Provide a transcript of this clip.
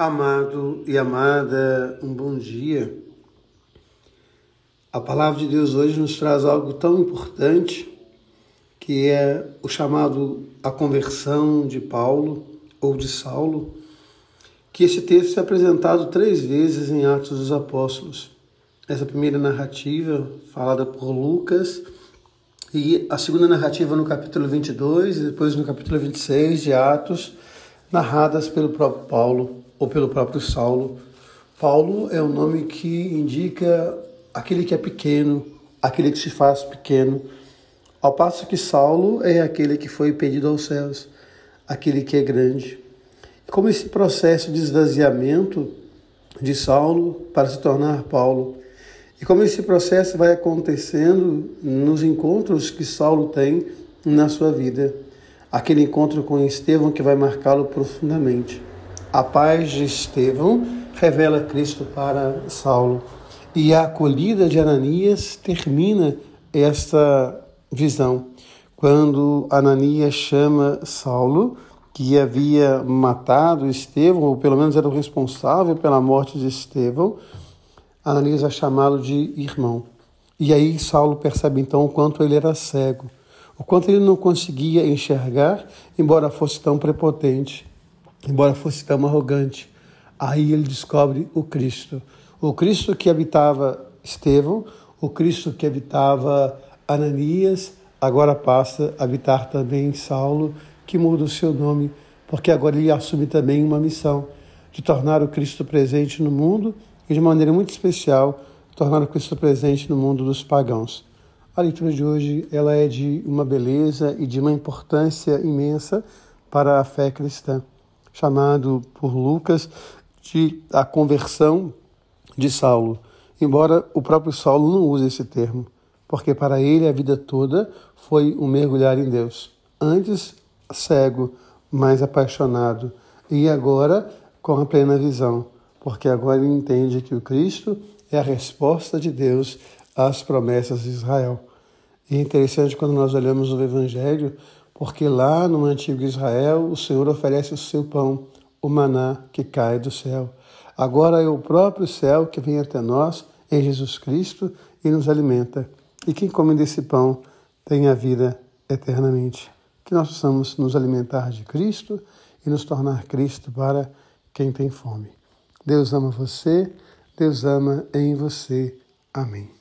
Amado e amada, um bom dia. A palavra de Deus hoje nos traz algo tão importante que é o chamado a conversão de Paulo ou de Saulo, que esse texto é apresentado três vezes em Atos dos Apóstolos. Essa primeira narrativa, falada por Lucas, e a segunda narrativa no capítulo 22 e depois no capítulo 26 de Atos, narradas pelo próprio Paulo ou pelo próprio Saulo. Paulo é um nome que indica aquele que é pequeno, aquele que se faz pequeno, ao passo que Saulo é aquele que foi pedido aos céus, aquele que é grande. Como esse processo de esvaziamento de Saulo para se tornar Paulo, e como esse processo vai acontecendo nos encontros que Saulo tem na sua vida, aquele encontro com Estevão que vai marcá-lo profundamente. A paz de Estevão revela Cristo para Saulo. E a acolhida de Ananias termina esta visão. Quando Ananias chama Saulo, que havia matado Estevão, ou pelo menos era o responsável pela morte de Estevão, Ananias vai chamá-lo de irmão. E aí Saulo percebe então o quanto ele era cego, o quanto ele não conseguia enxergar, embora fosse tão prepotente embora fosse tão arrogante. Aí ele descobre o Cristo. O Cristo que habitava Estevão, o Cristo que habitava Ananias, agora passa a habitar também Saulo, que muda o seu nome, porque agora ele assume também uma missão de tornar o Cristo presente no mundo e de maneira muito especial tornar o Cristo presente no mundo dos pagãos. A leitura de hoje ela é de uma beleza e de uma importância imensa para a fé cristã chamado por Lucas de a conversão de Saulo, embora o próprio Saulo não use esse termo, porque para ele a vida toda foi um mergulhar em Deus. Antes cego, mais apaixonado, e agora com a plena visão, porque agora ele entende que o Cristo é a resposta de Deus às promessas de Israel. E é interessante quando nós olhamos o Evangelho, porque lá no antigo Israel o Senhor oferece o seu pão, o maná que cai do céu. Agora é o próprio céu que vem até nós em Jesus Cristo e nos alimenta. E quem come desse pão tem a vida eternamente. Que nós possamos nos alimentar de Cristo e nos tornar Cristo para quem tem fome. Deus ama você, Deus ama em você. Amém.